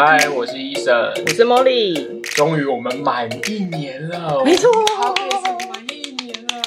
嗨，我是医生，我是茉莉。终于我们满一年了，没错，满一年了，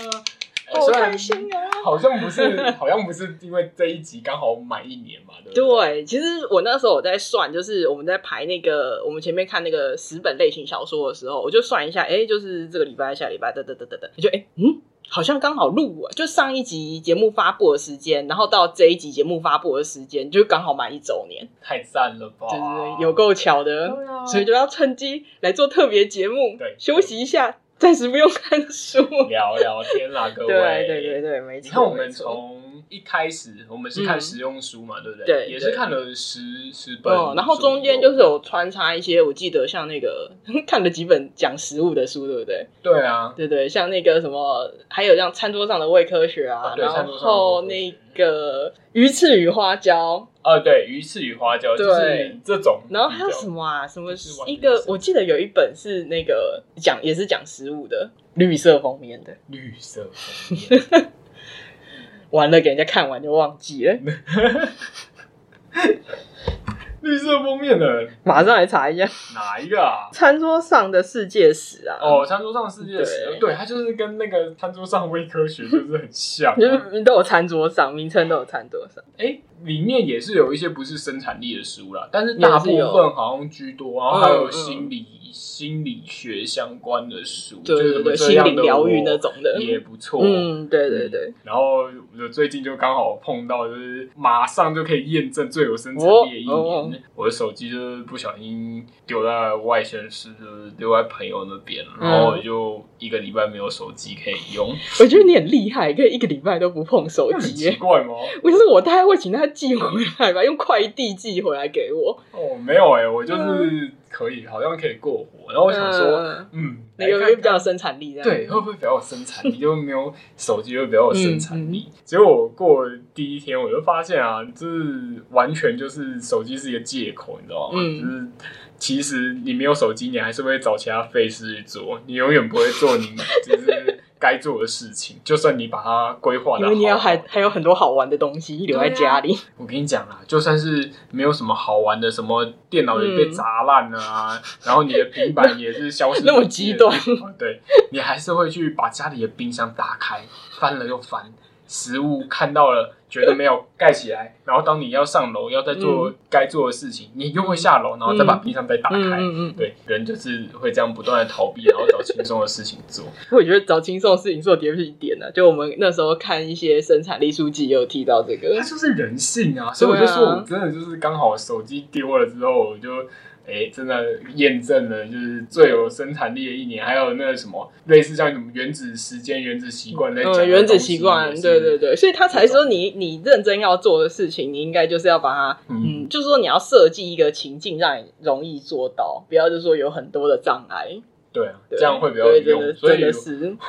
好开心啊！好像不是，好像不是因为这一集刚好满一年嘛，对不对？对，其实我那时候我在算，就是我们在排那个，我们前面看那个十本类型小说的时候，我就算一下，哎，就是这个礼拜、下礼拜，等等等等等，我就哎，嗯，好像刚好录，就上一集节目发布的时间，然后到这一集节目发布的时间，就刚好满一周年，太赞了吧？对对对，有够巧的，啊、所以就要趁机来做特别节目，对，休息一下。暂时不用看书，聊聊天啦，各位。对对对对，没错。你看，我们从一开始，我们是看实用书嘛，对不对？对，也是看了十十本。然后中间就是有穿插一些，我记得像那个 看了几本讲食物的书，对不对？对啊，对对，像那个什么，还有像餐桌上的胃科学啊，然后那个鱼翅与花椒。哦，对，鱼翅与花椒就是这种，然后还有什么啊？什么一个？我记得有一本是那个讲，也是讲食物的，绿色封面的，绿色封面，完了，给人家看完就忘记了。绿色封面的，马上来查一下，哪一个啊？餐桌上的世界史啊！哦，餐桌上的世界史，对，对，它就是跟那个餐桌上微科学就是很像，啊，就是都有餐桌上，名称都有餐桌上。哎，里面也是有一些不是生产力的书啦，但是大部分好像居多，然后还有心理。嗯嗯心理学相关的书，对对对，心理疗愈那种的也不错。嗯，对对对。然后我最近就刚好碰到，就是马上就可以验证最有生产力的一年。哦哦、我的手机就是不小心丢在外县市，就是丢在朋友那边，然后我就一个礼拜没有手机可以用。我觉得你很厉害，可以一个礼拜都不碰手机，奇怪吗？我就是我大概会请他寄回来吧，用快递寄回来给我。哦，没有哎、欸，我就是。嗯可以，好像可以过活。然后我想说，嗯，嗯那个会比较有生产力，对，会不会比较有生产力？就没有手机会比较有生产力。结果我过第一天，我就发现啊，就是完全就是手机是一个借口，你知道吗？嗯、就是其实你没有手机，你还是会找其他费事去做，你永远不会做你 就是。该做的事情，就算你把它规划的，因为你要还还有很多好玩的东西留在家里。啊、我跟你讲啊，就算是没有什么好玩的，什么电脑也被砸烂了啊，嗯、然后你的平板也是消失，那么极端，对，你还是会去把家里的冰箱打开，翻了又翻。食物看到了，觉得没有盖起来，然后当你要上楼要再做该做的事情，嗯、你又会下楼，然后再把冰箱再打开。嗯嗯嗯、对，人就是会这样不断的逃避，然后找轻松的事情做。我觉得找轻松的事情做点是一点呢、啊。就我们那时候看一些生产力书籍，也有提到这个，它就是人性啊。所以我就说，我真的就是刚好手机丢了之后，我就。哎，真的验证了，就是最有生产力的一年。还有那个什么，类似像什么原子时间、原子习惯那种。原子习惯，对对对，所以他才说你你认真要做的事情，你应该就是要把它，嗯，嗯，就是说你要设计一个情境，让你容易做到，不要就是说有很多的障碍。对啊，这样会比较有用。所以，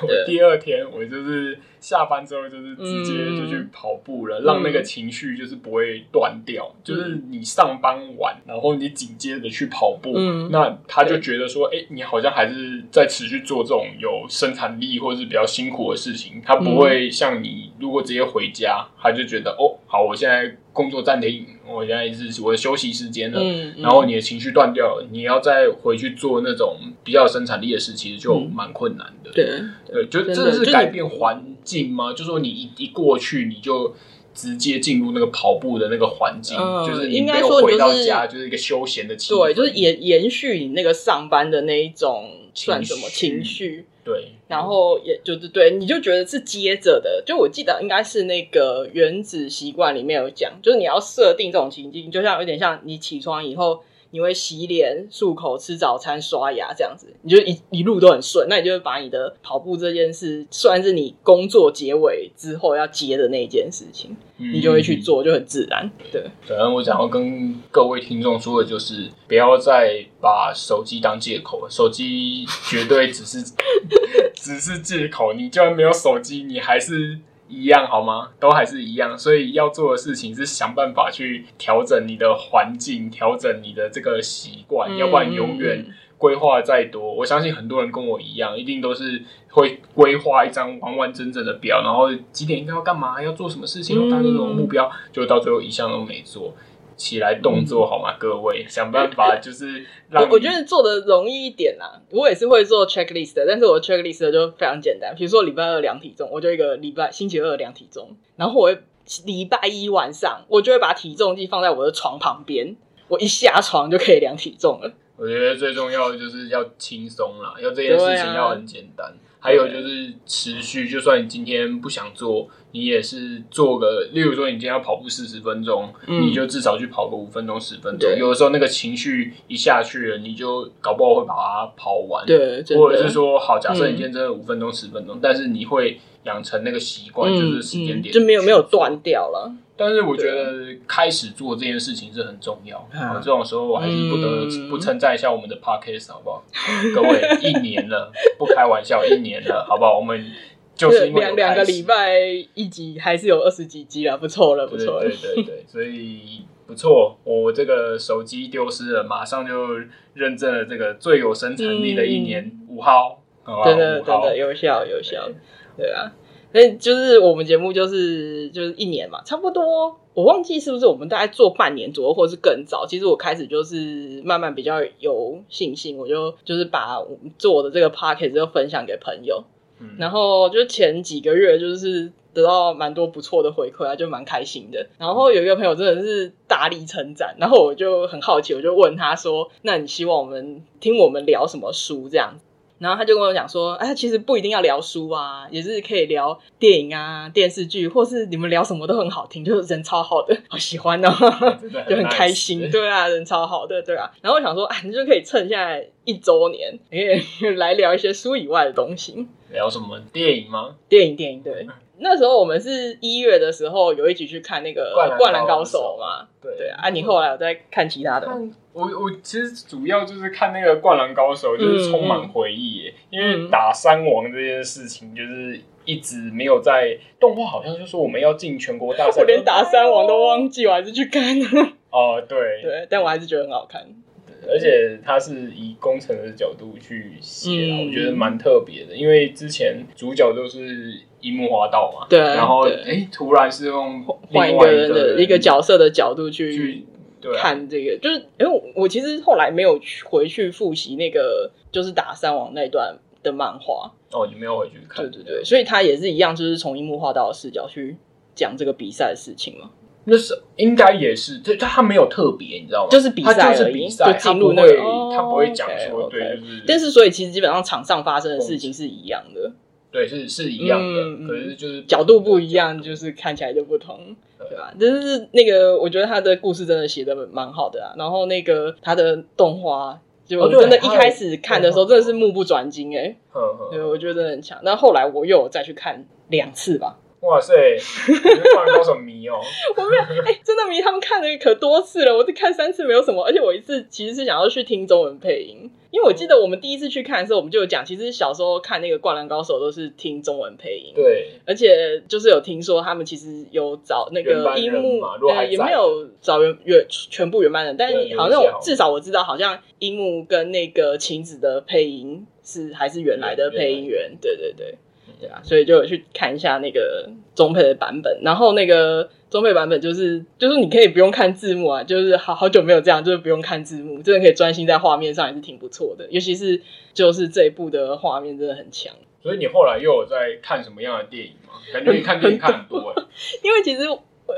我第二天我就是下班之后就是直接就去跑步了，让那个情绪就是不会断掉。就是你上班完，然后你紧接着去跑步，那他就觉得说，哎，你好像还是在持续做这种有生产力或者是比较辛苦的事情。他不会像你如果直接回家，他就觉得哦，好，我现在。工作暂停，我现在是我的休息时间了。嗯嗯、然后你的情绪断掉了，你要再回去做那种比较有生产力的事，其实就蛮困难的。对、嗯、对，就真的是改变环境吗？就，就说你一一过去，你就直接进入那个跑步的那个环境，嗯、就是你没有回到家，就是一个休闲的情绪。对，就是延延续你那个上班的那一种算什么情绪？对，然后也就是对，你就觉得是接着的。就我记得应该是那个原子习惯里面有讲，就是你要设定这种情境，就像有点像你起床以后。你会洗脸、漱口、吃早餐、刷牙这样子，你就一一路都很顺。那你就会把你的跑步这件事，算是你工作结尾之后要接的那一件事情，嗯、你就会去做，就很自然。对，反正我想要跟各位听众说的就是，不要再把手机当借口了，手机绝对只是 只是借口。你就算没有手机，你还是。一样好吗？都还是一样，所以要做的事情是想办法去调整你的环境，调整你的这个习惯，嗯、要不然永远规划再多，我相信很多人跟我一样，一定都是会规划一张完完整整的表，然后几点应该要干嘛，要做什么事情，要达成什么目标，就到最后一项都没做。起来动作好吗？各位想办法就是让我，我觉得做的容易一点啦。我也是会做 checklist 的，但是我 checklist 就非常简单。比如说礼拜二量体重，我就一个礼拜星期二量体重，然后我会礼拜一晚上我就会把体重计放在我的床旁边，我一下床就可以量体重了。我觉得最重要的就是要轻松啦，要这件事情要很简单。还有就是持续，就算你今天不想做，你也是做个，例如说你今天要跑步四十分钟，嗯，你就至少去跑个五分钟、十分钟。有的时候那个情绪一下去了，你就搞不好会把它跑完。对，或者是说，好，假设你今天真的五分钟、十分钟，嗯，但是你会养成那个习惯，嗯，就是时间点就没有没有断掉了。但是我觉得开始做这件事情是很重要。啊，这种时候我还是不得不称赞一下我们的 podcast 好不好？各位，一年了，不开玩笑，一年了，好不好？我们就是两两个礼拜一集，还是有二十几集了，不错了，不错了。对对对，对，所以不错。我这个手机丢失了，马上就认证了这个最有生产力的一年，五号，真的真的有效有效，对啊。所以就是我们节目就是就是一年嘛，差不多。我忘记是不是我们大概做半年左右，或是更早。其实我开始就是慢慢比较有信心，我就就是把我们做的这个 podcast 就分享给朋友。嗯，然后就前几个月就是得到蛮多不错的回馈啊，就蛮开心的。然后有一个朋友真的是大力称赞，然后我就很好奇，我就问他说：“那你希望我们听我们聊什么书？”这样。然后他就跟我讲说：“哎，其实不一定要聊书啊，也是可以聊电影啊、电视剧，或是你们聊什么都很好听，就是人超好的，好喜欢哦，很 就很开心。对啊，人超好的，对啊。然后我想说，啊，你就可以趁现在一周年，诶 来聊一些书以外的东西。聊什么？电影吗？电影，电影，对。那时候我们是一月的时候有一起去看那个《灌篮高手》嘛？对对啊。你后来有在看其他的吗？我我其实主要就是看那个《灌篮高手》，就是充满回忆耶。因为打山王这件事情，就是一直没有在动画，好像就说我们要进全国大赛，我连打山王都忘记，我还是去看了。哦，对对，但我还是觉得很好看。而且他是以工程的角度去写的，我觉得蛮特别的。因为之前主角都是樱木花道嘛，对，然后哎，突然是用换一个人的一个角色的角度去去。看这个，就是因为我其实后来没有回去复习那个，就是打三王那段的漫画。哦，你没有回去看？对对对，所以他也是一样，就是从樱木花道的视角去讲这个比赛的事情嘛。那是应该也是，他他没有特别，你知道吗？就是比赛而已，就进入那个，他不会讲说对，就是。但是所以其实基本上场上发生的事情是一样的。对，是是一样的，可是就是角度不一样，就是看起来就不同。对吧？但是那个，我觉得他的故事真的写的蛮好的啊。然后那个他的动画，就真的，一开始看的时候真的是目不转睛哎。对，我觉得真的很强。那后来我又有再去看两次吧。哇塞，灌篮高手迷哦！我没有，哎、欸，真的迷他们看的可多次了。我是看三次没有什么，而且我一次其实是想要去听中文配音，因为我记得我们第一次去看的时候，我们就有讲，其实小时候看那个灌篮高手都是听中文配音。对，而且就是有听说他们其实有找那个樱木，呃，也没有找原原全部原班人，但是好像我至少我知道，好像樱木跟那个晴子的配音是还是原来的配音员。对对对。对啊，所以就有去看一下那个中配的版本，然后那个中配版本就是就是你可以不用看字幕啊，就是好好久没有这样，就是不用看字幕，真的可以专心在画面上，也是挺不错的。尤其是就是这一部的画面真的很强。所以你后来又有在看什么样的电影吗？感觉你看电影看很多，因为其实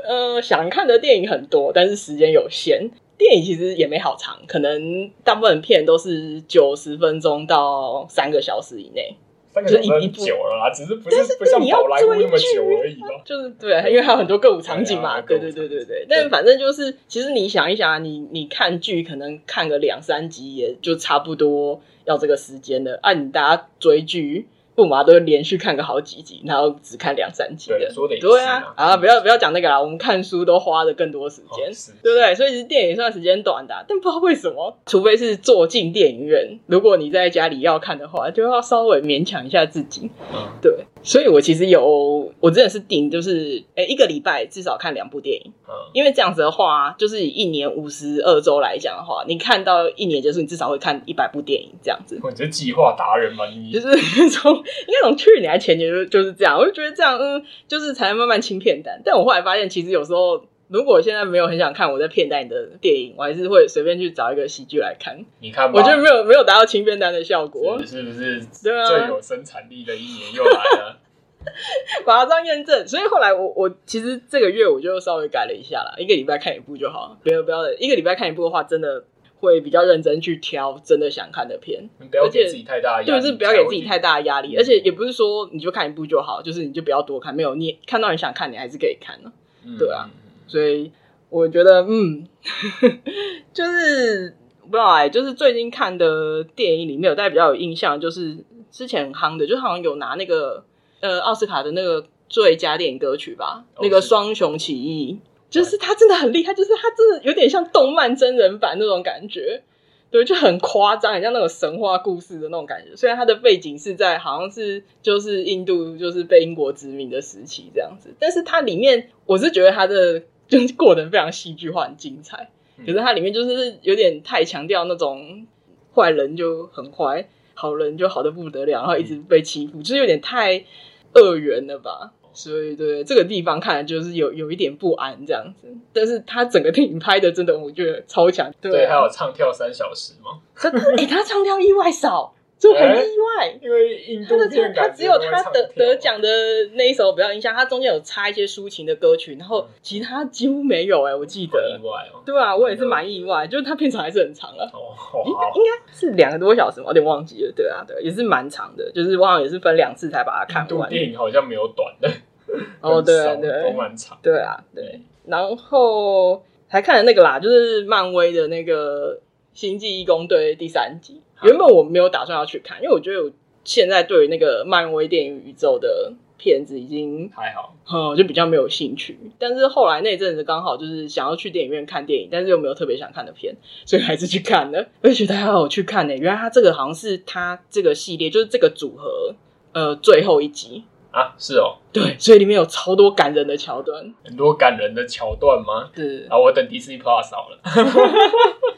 呃想看的电影很多，但是时间有限，电影其实也没好长，可能大部分片都是九十分钟到三个小时以内。就是一部久了啦，只是不是不像宝莱坞那么久而已嘛。就是对，因为还有很多歌舞场景嘛。对对对对对。但反正就是，其实你想一想，你你看剧可能看个两三集，也就差不多要这个时间了。按、啊、你大家追剧。不嘛，都连续看个好几集，然后只看两三集的，对，啊，啊，不要不要讲那个啦，我们看书都花了更多时间，哦、对不对？所以其实电影算时间短的，啊，但不知道为什么，除非是坐进电影院，如果你在家里要看的话，就要稍微勉强一下自己，嗯，对。所以我其实有，我真的是定，就是诶一个礼拜至少看两部电影，嗯，因为这样子的话，就是以一年五十二周来讲的话，你看到一年就是，你至少会看一百部电影这样子。你是计划达人嘛，你 就是从应该从去年还前年就就是这样，我就觉得这样，嗯，就是才能慢慢清片单。但我后来发现，其实有时候如果现在没有很想看我在骗单的电影，我还是会随便去找一个喜剧来看。你看，我觉得没有没有达到轻便单的效果，是不是？对啊，最有生产力的一年又来了，把它这样验证。所以后来我我其实这个月我就稍微改了一下啦，一个礼拜看一部就好，不要不要的，一个礼拜看一部的话，真的。会比较认真去挑真的想看的片，不要给自己太大压力，就是不要给自己太大的压力，而且也不是说你就看一部就好，就是你就不要多看，没有你看到你想看，你还是可以看的，嗯、对啊，所以我觉得，嗯，就是不知道哎，就是最近看的电影里面有大家比较有印象，就是之前很夯的，就好像有拿那个呃奥斯卡的那个最佳电影歌曲吧，哦、那个双雄起义。就是他真的很厉害，就是他真的有点像动漫真人版那种感觉，对，就很夸张，很像那种神话故事的那种感觉。虽然他的背景是在好像是就是印度，就是被英国殖民的时期这样子，但是它里面我是觉得他的就是过得非常戏剧化，很精彩。可是它里面就是有点太强调那种坏人就很坏，好人就好的不得了，然后一直被欺负，就是有点太二元了吧。所以对这个地方看来就是有有一点不安这样子，但是他整个电影拍的真的我觉得超强。对，对，还有唱跳三小时吗？他哎、欸，他唱跳意外少。就很意外，因为印度片他只有他得得奖的那一首比较印象，他中间有插一些抒情的歌曲，然后其他几乎没有哎，我记得。意外哦。对啊，我也是蛮意外，就是他片长还是很长啊。哦，应该应该是两个多小时，我有点忘记了。对啊，对，也是蛮长的，就是我好像也是分两次才把它看完。电影好像没有短的。哦，对啊，对，都蛮长。对啊，对。然后还看了那个啦，就是漫威的那个《星际异攻队》第三集。原本我没有打算要去看，因为我觉得我现在对于那个漫威电影宇宙的片子已经还好，嗯，就比较没有兴趣。但是后来那阵子刚好就是想要去电影院看电影，但是又没有特别想看的片，所以还是去看了。而且觉得还好去看呢、欸，原来他这个好像是他这个系列就是这个组合呃最后一集啊，是哦，对，所以里面有超多感人的桥段，很多感人的桥段吗？是啊，我等 Disney Plus 好了。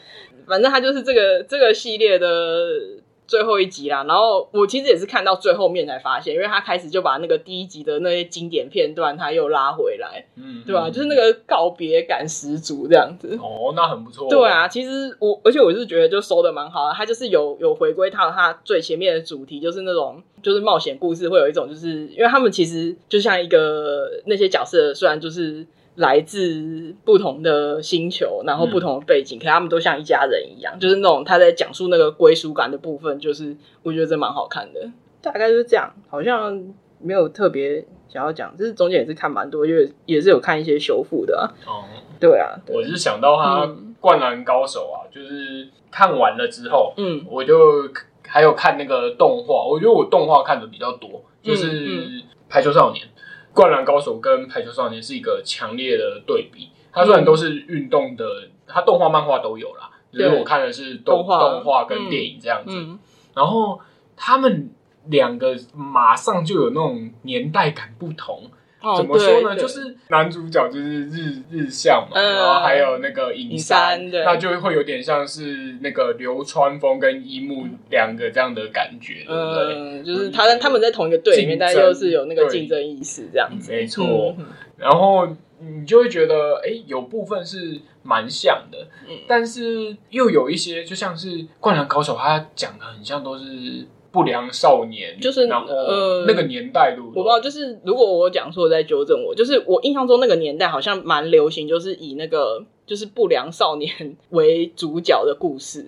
反正他就是这个这个系列的最后一集啦。然后我其实也是看到最后面才发现，因为他开始就把那个第一集的那些经典片段他又拉回来，嗯，对吧？就是那个告别感十足这样子。哦，那很不错。对啊，其实我而且我是觉得就收的蛮好的，他就是有有回归到他最前面的主题，就是那种就是冒险故事，会有一种就是因为他们其实就像一个那些角色，虽然就是。来自不同的星球，然后不同的背景，嗯、可他们都像一家人一样，就是那种他在讲述那个归属感的部分，就是我觉得这蛮好看的。大概就是这样，好像没有特别想要讲，就是中间也是看蛮多，因为也是有看一些修复的啊。哦、嗯，对啊，对，我是想到他《灌篮高手》啊，嗯、就是看完了之后，嗯，我就还有看那个动画，我觉得我动画看的比较多，就是《排球少年》。灌篮高手跟排球少年是一个强烈的对比。它虽然都是运动的，它动画、漫画都有啦。只是我看的是动动画跟电影这样子。然后他们两个马上就有那种年代感不同。怎么说呢？就是男主角就是日日向嘛，然后还有那个影山，那就会有点像是那个流川枫跟樱木两个这样的感觉，对不对？就是他他们在同一个队里面，但又是有那个竞争意识这样子，没错。然后你就会觉得，哎，有部分是蛮像的，但是又有一些，就像是《灌篮高手》，他讲的很像都是。不良少年，就是呃那个年代的，我不知道。就是如果我讲错，再纠正我。就是我印象中那个年代好像蛮流行，就是以那个就是不良少年 为主角的故事。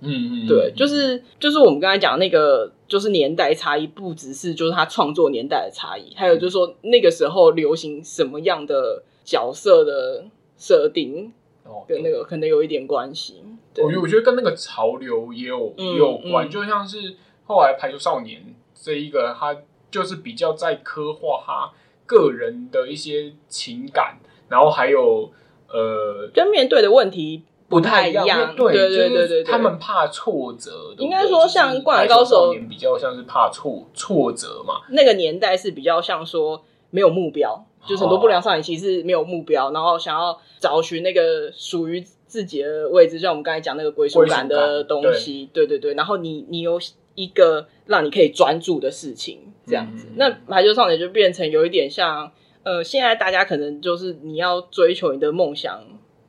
嗯嗯，对，就是就是我们刚才讲那个，就是年代差异，不只是就是他创作年代的差异，还有就是说那个时候流行什么样的角色的设定，哦跟那个可能有一点关系。我觉我觉得跟那个潮流也有也有关，就像是。后来排球少年这一个，他就是比较在刻画他个人的一些情感，然后还有呃，跟面对的问题不太一样。对对对他们怕挫折。应该说，像灌篮高手比较像是怕挫挫折嘛。那个年代是比较像说没有目标，就是很多不良少年其实没有目标，然后想要找寻那个属于自己的位置，像我们刚才讲那个归属感的东西。对对对，然后你你有。一个让你可以专注的事情，这样子，嗯、那排球少年就变成有一点像，呃，现在大家可能就是你要追求你的梦想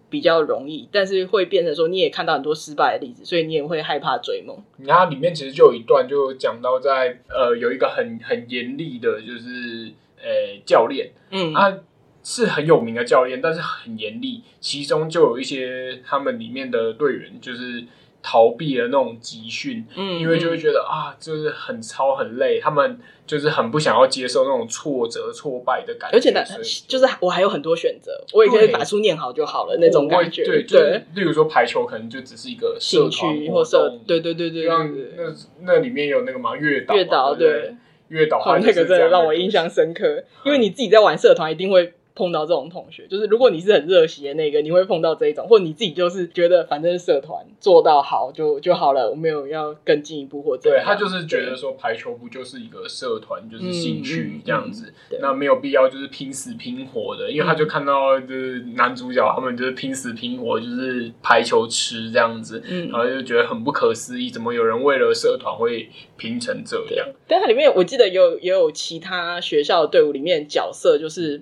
比较容易，但是会变成说你也看到很多失败的例子，所以你也会害怕追梦。你看它里面其实就有一段就讲到在呃有一个很很严厉的，就是呃教练，嗯，他是很有名的教练，但是很严厉，其中就有一些他们里面的队员就是。逃避了那种集训，嗯，因为就会觉得啊，就是很操很累，他们就是很不想要接受那种挫折挫败的感觉。而且呢，就是我还有很多选择，我也可以把书念好就好了那种感觉。对对，例如说排球可能就只是一个兴趣或社对对对对，像那那里面有那个嘛，月岛，月岛对，月岛，那个真的让我印象深刻，因为你自己在玩社团一定会。碰到这种同学，就是如果你是很热血的那个，你会碰到这一种，或者你自己就是觉得反正社团做到好就就好了，我没有要更进一步或者。对，他就是觉得说排球不就是一个社团，就是兴趣这样子，嗯嗯、那没有必要就是拼死拼活的，因为他就看到就是男主角他们就是拼死拼活，就是排球吃这样子，嗯、然后就觉得很不可思议，怎么有人为了社团会拼成这样？但它里面我记得有也有其他学校的队伍里面角色就是。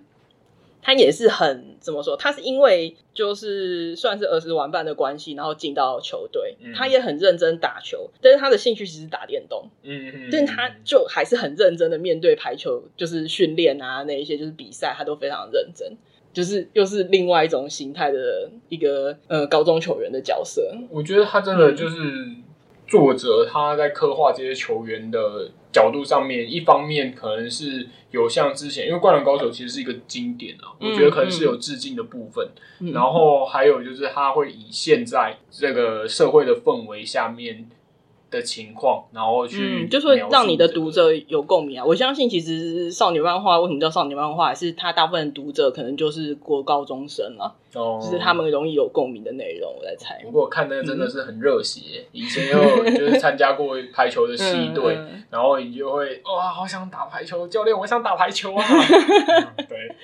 他也是很怎么说？他是因为就是算是儿时玩伴的关系，然后进到球队。嗯、他也很认真打球，但是他的兴趣其实是打电动。嗯嗯，但是他就还是很认真的面对排球，就是训练啊那一些，就是比赛，他都非常认真。就是又是另外一种形态的一个呃高中球员的角色。我觉得他真的就是。嗯作者他在刻画这些球员的角度上面，一方面可能是有像之前，因为《灌篮高手》其实是一个经典啊，嗯、我觉得可能是有致敬的部分。嗯、然后还有就是他会以现在这个社会的氛围下面。的情况，然后去、嗯，就是会让你的读者有共鸣啊！我相信，其实少女漫画为什么叫少女漫画，还是它大部分读者可能就是国高中生啊，哦，就是他们容易有共鸣的内容。我在猜，不过看那个真的是很热血，嗯、以前有就是 参加过排球的系队，然后你就会哇，好想打排球，教练，我想打排球啊！对，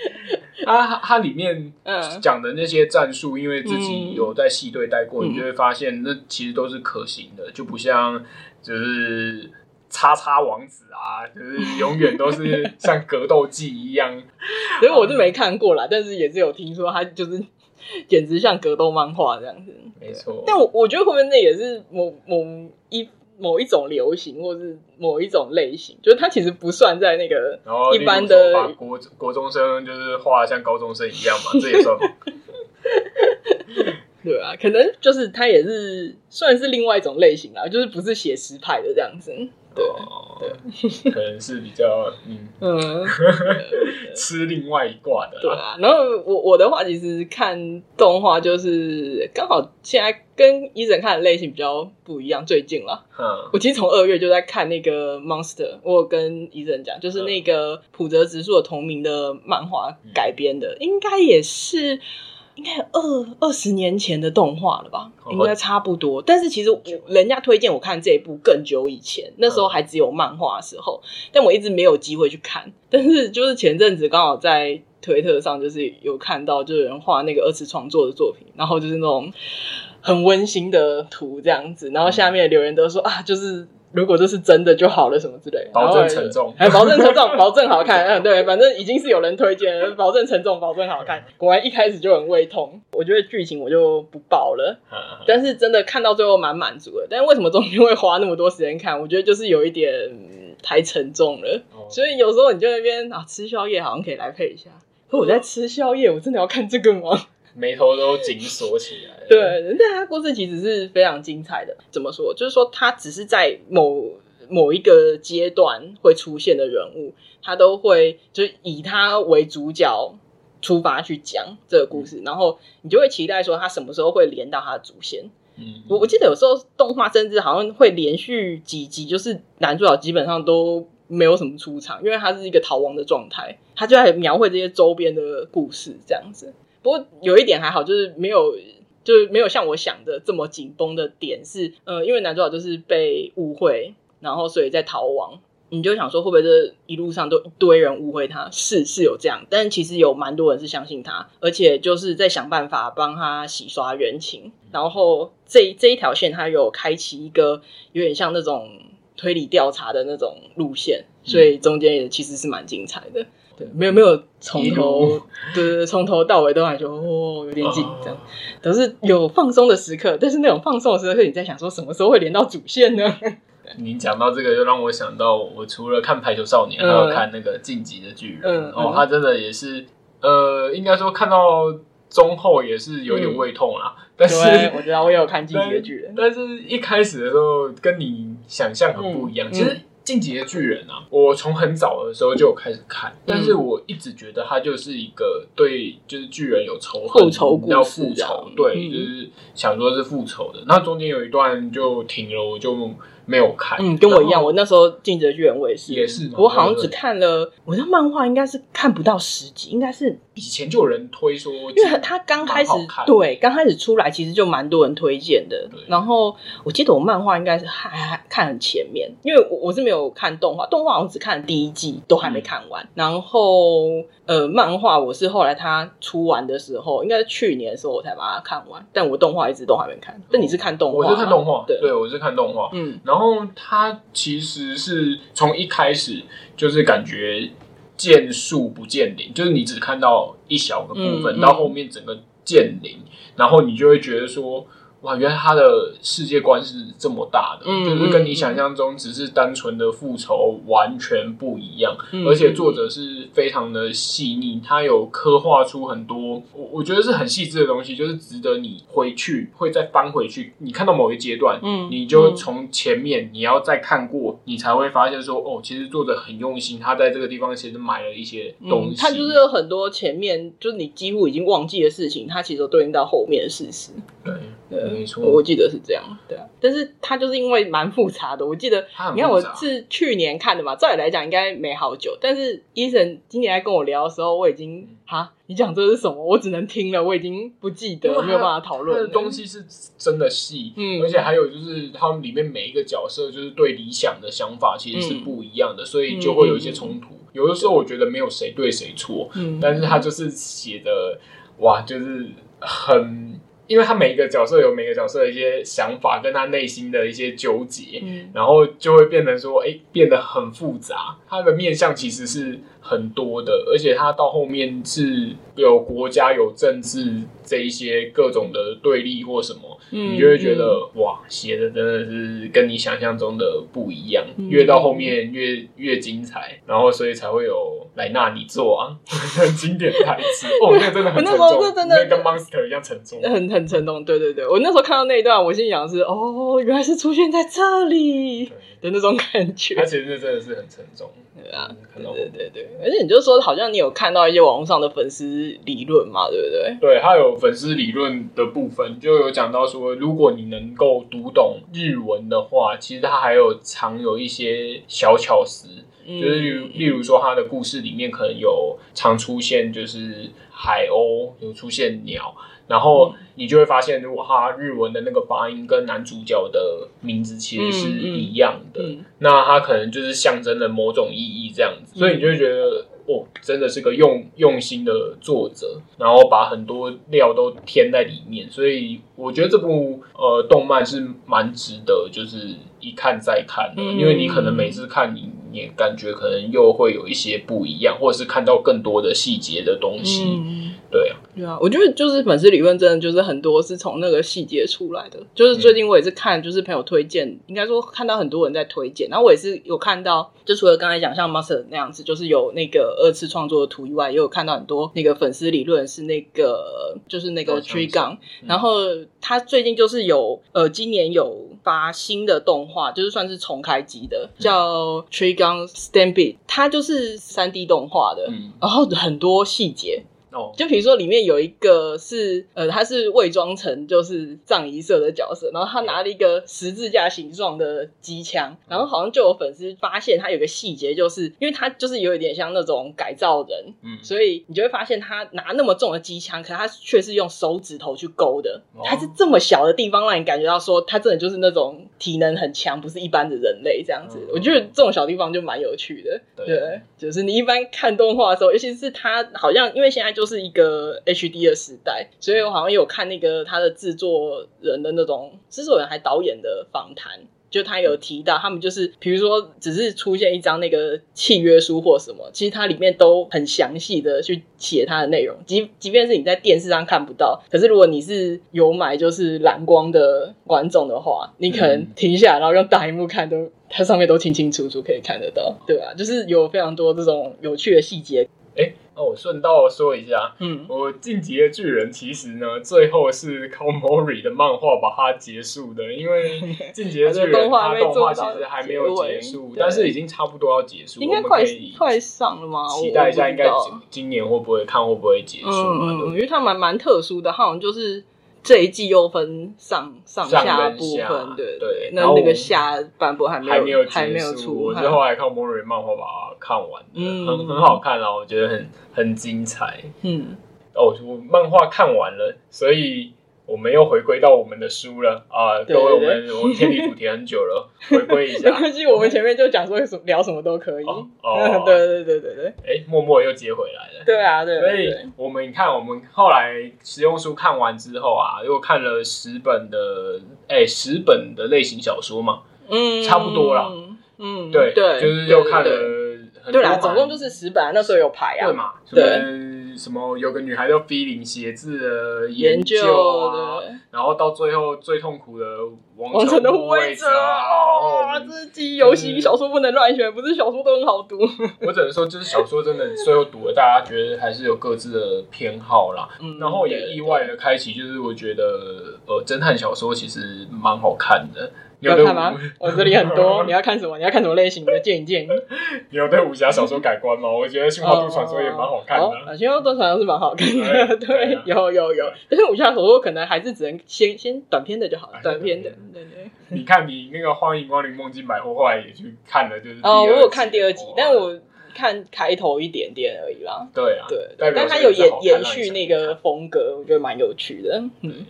他他里面讲的那些战术，因为自己有在系队待过，嗯、你就会发现那其实都是可行的，就不像。就是叉叉王子啊，就是永远都是像格斗技一样，所以我就没看过啦，但是也是有听说他就是简直像格斗漫画这样子，没错。但我我觉得后面那也是某某一某一种流行，或是某一种类型，就是它其实不算在那个一般的把国国中生就是画像高中生一样嘛，这也算吗？对啊，可能就是他也是算是另外一种类型啦，就是不是写实派的这样子。对，可能是比较嗯嗯 吃另外一卦的。对啊，然后我我的话其实看动画就是刚好现在跟伊人看的类型比较不一样，最近了。嗯，我其实从二月就在看那个 Monster，我有跟伊人讲，就是那个浦泽直树的同名的漫画改编的，嗯、应该也是。应该二二十年前的动画了吧，应该差不多。但是其实人家推荐我看这一部更久以前，那时候还只有漫画的时候，但我一直没有机会去看。但是就是前阵子刚好在推特上，就是有看到，就有人画那个二次创作的作品，然后就是那种很温馨的图这样子，然后下面留言都说啊，就是。如果这是真的就好了，什么之类，保证沉重，哎保证沉重，保证好看。嗯，对，反正已经是有人推荐，保证沉重，保证好看。果然一开始就很胃痛。我觉得剧情我就不爆了，但是真的看到最后蛮满足的。但是为什么中间会花那么多时间看？我觉得就是有一点太沉重了。所以有时候你就那边啊吃宵夜，好像可以来配一下。可我在吃宵夜，我真的要看这个吗？眉头都紧锁起来。对，但他故事其实是非常精彩的。怎么说？就是说，他只是在某某一个阶段会出现的人物，他都会就以他为主角出发去讲这个故事，嗯、然后你就会期待说他什么时候会连到他的祖先。嗯，我我记得有时候动画甚至好像会连续几集，就是男主角基本上都没有什么出场，因为他是一个逃亡的状态，他就在描绘这些周边的故事这样子。不过有一点还好，就是没有，就是没有像我想的这么紧绷的点是，呃，因为男主角就是被误会，然后所以在逃亡。你就想说会不会这一路上都一堆人误会他？是是有这样，但其实有蛮多人是相信他，而且就是在想办法帮他洗刷冤情。然后这这一条线，他有开启一个有点像那种推理调查的那种路线，所以中间也其实是蛮精彩的。对，没有没有从头，对对对，从头到尾都感觉哦有点紧张，都是有放松的时刻，但是那种放松的时刻，你在想说什么时候会连到主线呢？你讲到这个，又让我想到，我除了看《排球少年》，还有看那个《晋级的巨人》嗯。哦，他真的也是，呃，应该说看到中后也是有点胃痛啦。嗯、但是我知道我也有看《晋级的巨人》，但是一开始的时候跟你想象很不一样。嗯、其实。《进击的巨人》啊，我从很早的时候就有开始看，但是我一直觉得他就是一个对，就是巨人有仇恨，要复仇，对，就是想说是复仇的。那中间有一段就停了，我就。没有看，嗯，跟我一样，我那时候进击的巨人我也是，也是，我好像只看了，我的漫画应该是看不到十集，应该是以前就有人推说，因为他刚开始对刚开始出来，其实就蛮多人推荐的。然后我记得我漫画应该是还还看很前面，因为我我是没有看动画，动画好像只看第一季，都还没看完。然后呃，漫画我是后来他出完的时候，应该是去年的时候我才把它看完，但我动画一直都还没看。但你是看动画？我是看动画，对，对我是看动画，嗯，然后。然后他其实是从一开始就是感觉见树不见林，就是你只看到一小个部分，嗯、到后面整个见林，然后你就会觉得说。哇，原来他的世界观是这么大的，嗯、就是跟你想象中只是单纯的复仇完全不一样。嗯、而且作者是非常的细腻，他有刻画出很多我我觉得是很细致的东西，就是值得你回去会再翻回去。你看到某一阶段，嗯，你就从前面你要再看过，你才会发现说，哦，其实作者很用心，他在这个地方其实买了一些东西。他、嗯、就是有很多前面就是你几乎已经忘记的事情，他其实都对应到后面的事实。对。对，没错，我记得是这样，对啊。但是它就是因为蛮复杂的，我记得，你看我是去年看的嘛，照理来讲应该没好久。但是医生今年来跟我聊的时候，我已经哈，你讲这是什么？我只能听了，我已经不记得，没有办法讨论。的东西是真的细，嗯，而且还有就是他们里面每一个角色，就是对理想的想法其实是不一样的，嗯、所以就会有一些冲突。嗯、有的时候我觉得没有谁对谁错，嗯，但是他就是写的哇，就是很。因为他每一个角色有每个角色的一些想法，跟他内心的一些纠结，嗯，然后就会变成说，哎，变得很复杂。他的面向其实是很多的，而且他到后面是有国家、有政治这一些各种的对立或什么，嗯，你就会觉得、嗯、哇，写的真的是跟你想象中的不一样，嗯、越到后面越越精彩，然后所以才会有莱纳你做啊，很 经典台词。哦，那个真的很沉重，那真的跟 Monster 一样沉重，很很沉重，对对对，我那时候看到那一段，我心想是哦，原来是出现在这里。的那种感觉，他其实真的是很沉重，对啊，对对对对，而且你就说，好像你有看到一些网络上的粉丝理论嘛，对不对？对，他有粉丝理论的部分，就有讲到说，如果你能够读懂日文的话，其实他还有藏有一些小巧思，嗯、就是例如，例如说，他的故事里面可能有常出现，就是海鸥，有出现鸟。然后你就会发现，如果他日文的那个发音跟男主角的名字其实是一样的，嗯。嗯、那他可能就是象征了某种意义这样子，所以你就会觉得，哦，真的是个用用心的作者，然后把很多料都添在里面，所以我觉得这部呃动漫是蛮值得，就是一看再看的，嗯、因为你可能每次看你也感觉可能又会有一些不一样，或者是看到更多的细节的东西。嗯对啊，我觉得就是粉丝理论真的就是很多是从那个细节出来的。就是最近我也是看，就是朋友推荐，嗯、应该说看到很多人在推荐，然后我也是有看到，就除了刚才讲像 Master 那样子，就是有那个二次创作的图以外，也有看到很多那个粉丝理论是那个就是那个 Tree Gun，、嗯、然后他最近就是有呃今年有发新的动画，就是算是重开机的，叫 Tree Gun Stampede，它就是三 D 动画的，嗯、然后很多细节。哦，就比如说里面有一个是呃，他是伪装成就是藏仪社的角色，然后他拿了一个十字架形状的机枪，然后好像就有粉丝发现他有个细节，就是因为他就是有一点像那种改造人，嗯，所以你就会发现他拿那么重的机枪，可他却是用手指头去勾的，他是这么小的地方让你感觉到说他真的就是那种体能很强，不是一般的人类这样子。我觉得这种小地方就蛮有趣的，对，就是你一般看动画的时候，尤其是他好像因为现在就。是一个 HD 的时代，所以我好像有看那个他的制作人的那种制作人还导演的访谈，就他有提到，他们就是比如说只是出现一张那个契约书或什么，其实它里面都很详细的去写它的内容。即即便是你在电视上看不到，可是如果你是有买就是蓝光的观众的话，你可能停下来，然后用大荧幕看都，它上面都清清楚楚可以看得到，对啊，就是有非常多这种有趣的细节。哎，那我顺道说一下，嗯，我《进击的巨人》其实呢，最后是靠 Mori 的漫画把它结束的，因为 《进击的巨人》它动画其实还没有结束，但是已经差不多要结束，应该快快上了吗？期待一下，应该今年会不会看会不会结束？嗯，因为它蛮蛮特殊的，它好像就是。这一季又分上上下部分，对对，那那个下半部还没有还没有还没有出，我是后来看 Mori 漫画把它看完，嗯，很很好看啊，我觉得很很精彩，嗯，哦，我漫画看完了，所以。我们又回归到我们的书了啊！各位，我们我们偏离主题很久了，回归一下。没关系，我们前面就讲说什么聊什么都可以。哦，对对对对对。哎，默默又接回来了。对啊，对。所以我们看，我们后来实用书看完之后啊，又看了十本的，哎，十本的类型小说嘛，嗯，差不多了。嗯，对对，就是又看了。对啦，总共就是十本，那时候有排啊。对嘛？对。什么有个女孩叫 Feeling 写字的研究啊，然后到最后最痛苦的王城的护卫者啊，这是记忆犹新，小说不能乱选，不是小说都很好读。我只能说，就是小说真的最后读了，大家觉得还是有各自的偏好啦。然后也意外的开启，就是我觉得呃，侦探小说其实蛮好看的。有要看吗？我这里很多，你要看什么？你要看什么类型的？建议建议。你有对武侠小说改观吗？我觉得《新花渡传说》也蛮好看的。《杏花渡传说》是蛮好看的，对，有有有。但是武侠小说可能还是只能先先短篇的就好了，短篇的。对对。你看，你那个《欢迎光临梦境百货》后来也去看了，就是哦，我有看第二集，但我看开头一点点而已啦。对啊，对，但它有延延续那个风格，我觉得蛮有趣的。嗯。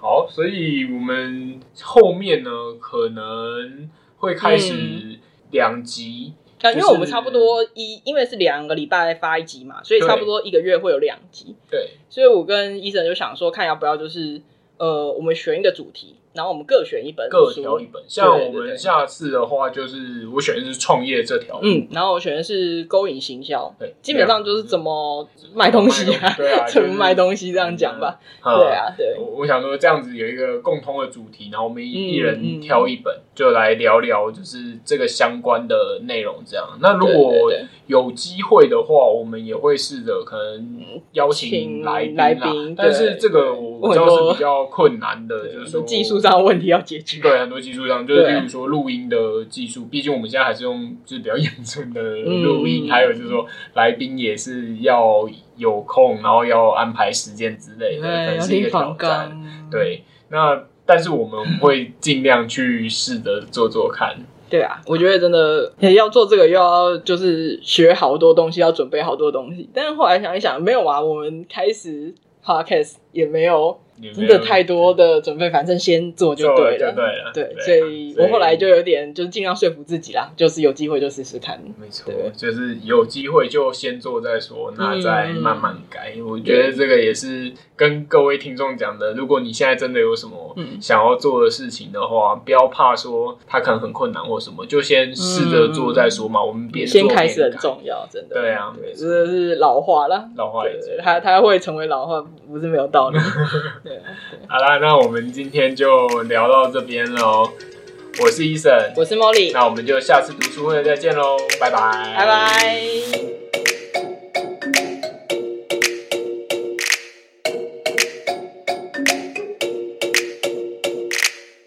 好，所以我们后面呢可能会开始两集，因为我们差不多一，因为是两个礼拜发一集嘛，所以差不多一个月会有两集。对，所以我跟医生就想说，看要不要就是呃，我们选一个主题。然后我们各选一本，各挑一本。像我们下次的话，就是我选的是创业这条，嗯，然后我选的是勾引行销，对，基本上就是怎么卖东西啊，对啊，怎么卖东西这样讲吧，对啊，对。我想说这样子有一个共通的主题，然后我们一人挑一本，就来聊聊就是这个相关的内容。这样，那如果有机会的话，我们也会试着可能邀请来来宾，但是这个我知道是比较困难的，就是说技术上。问题要解决，对，很多技术上，就是比如说录音的技术，毕竟我们现在还是用就是比较严重的录音，嗯、还有就是说来宾也是要有空，然后要安排时间之类的，可能是一个挑战。对，那但是我们会尽量去试着做做看。对啊，我觉得真的要做这个，又要就是学好多东西，要准备好多东西。但是后来想一想，没有啊，我们开始 podcast 也没有。真的太多的准备，反正先做就对了。对，所以我后来就有点就是尽量说服自己啦，就是有机会就试试看。没错，就是有机会就先做再说，那再慢慢改。我觉得这个也是跟各位听众讲的，如果你现在真的有什么想要做的事情的话，不要怕说它可能很困难或什么，就先试着做再说嘛。我们边先开始很重要，真的。对啊，这是老话了。老话也是，它它会成为老话，不是没有道理。好啦，那我们今天就聊到这边喽。我是 Eason，我是 Molly，那我们就下次读书会再见喽，拜拜，拜拜。